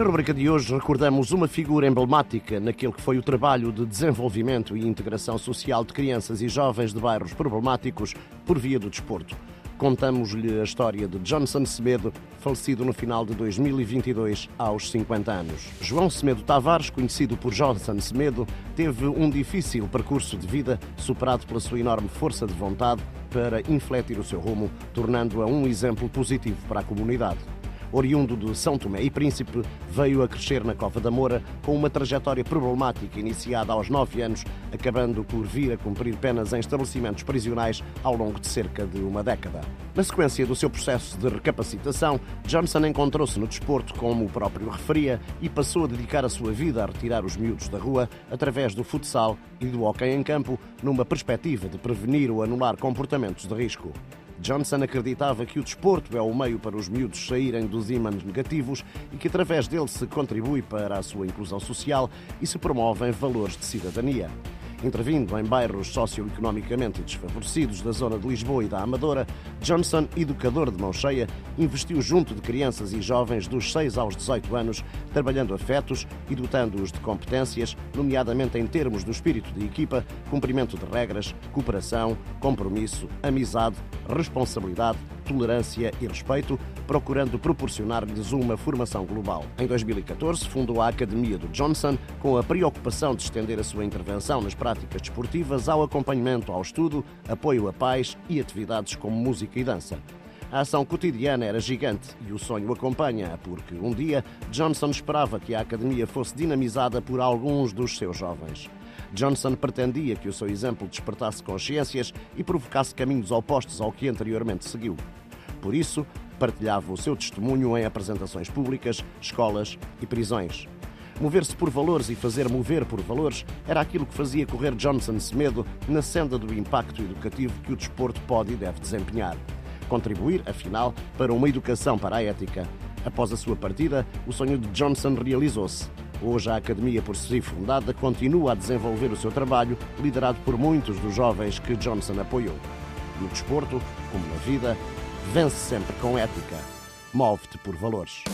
Na rubrica de hoje recordamos uma figura emblemática naquele que foi o trabalho de desenvolvimento e integração social de crianças e jovens de bairros problemáticos por via do desporto. Contamos-lhe a história de Johnson Semedo, falecido no final de 2022, aos 50 anos. João Semedo Tavares, conhecido por Johnson Semedo, teve um difícil percurso de vida, superado pela sua enorme força de vontade para infletir o seu rumo, tornando-a um exemplo positivo para a comunidade oriundo de São Tomé e Príncipe, veio a crescer na Cova da Moura com uma trajetória problemática iniciada aos 9 anos, acabando por vir a cumprir penas em estabelecimentos prisionais ao longo de cerca de uma década. Na sequência do seu processo de recapacitação, Johnson encontrou-se no desporto, como o próprio referia, e passou a dedicar a sua vida a retirar os miúdos da rua através do futsal e do hóquei em campo, numa perspectiva de prevenir ou anular comportamentos de risco. Johnson acreditava que o desporto é o meio para os miúdos saírem dos ímãs negativos e que através dele se contribui para a sua inclusão social e se promovem valores de cidadania. Intervindo em bairros socioeconomicamente desfavorecidos da zona de Lisboa e da Amadora, Johnson, educador de mão cheia, investiu junto de crianças e jovens dos 6 aos 18 anos, trabalhando afetos e dotando-os de competências, nomeadamente em termos do espírito de equipa, cumprimento de regras, cooperação, compromisso, amizade, responsabilidade, tolerância e respeito, procurando proporcionar-lhes uma formação global. Em 2014, fundou a Academia do Johnson, com a preocupação de estender a sua intervenção nas práticas desportivas ao acompanhamento ao estudo, apoio à paz e atividades como música e dança. A ação cotidiana era gigante e o sonho acompanha, porque um dia Johnson esperava que a academia fosse dinamizada por alguns dos seus jovens. Johnson pretendia que o seu exemplo despertasse consciências e provocasse caminhos opostos ao que anteriormente seguiu. Por isso, partilhava o seu testemunho em apresentações públicas, escolas e prisões. Mover-se por valores e fazer mover por valores era aquilo que fazia correr Johnson Semedo na senda do impacto educativo que o desporto pode e deve desempenhar. Contribuir, afinal, para uma educação para a ética. Após a sua partida, o sonho de Johnson realizou-se. Hoje, a Academia, por si fundada, continua a desenvolver o seu trabalho, liderado por muitos dos jovens que Johnson apoiou. No desporto, como na vida, vence sempre com ética. Move-te por valores.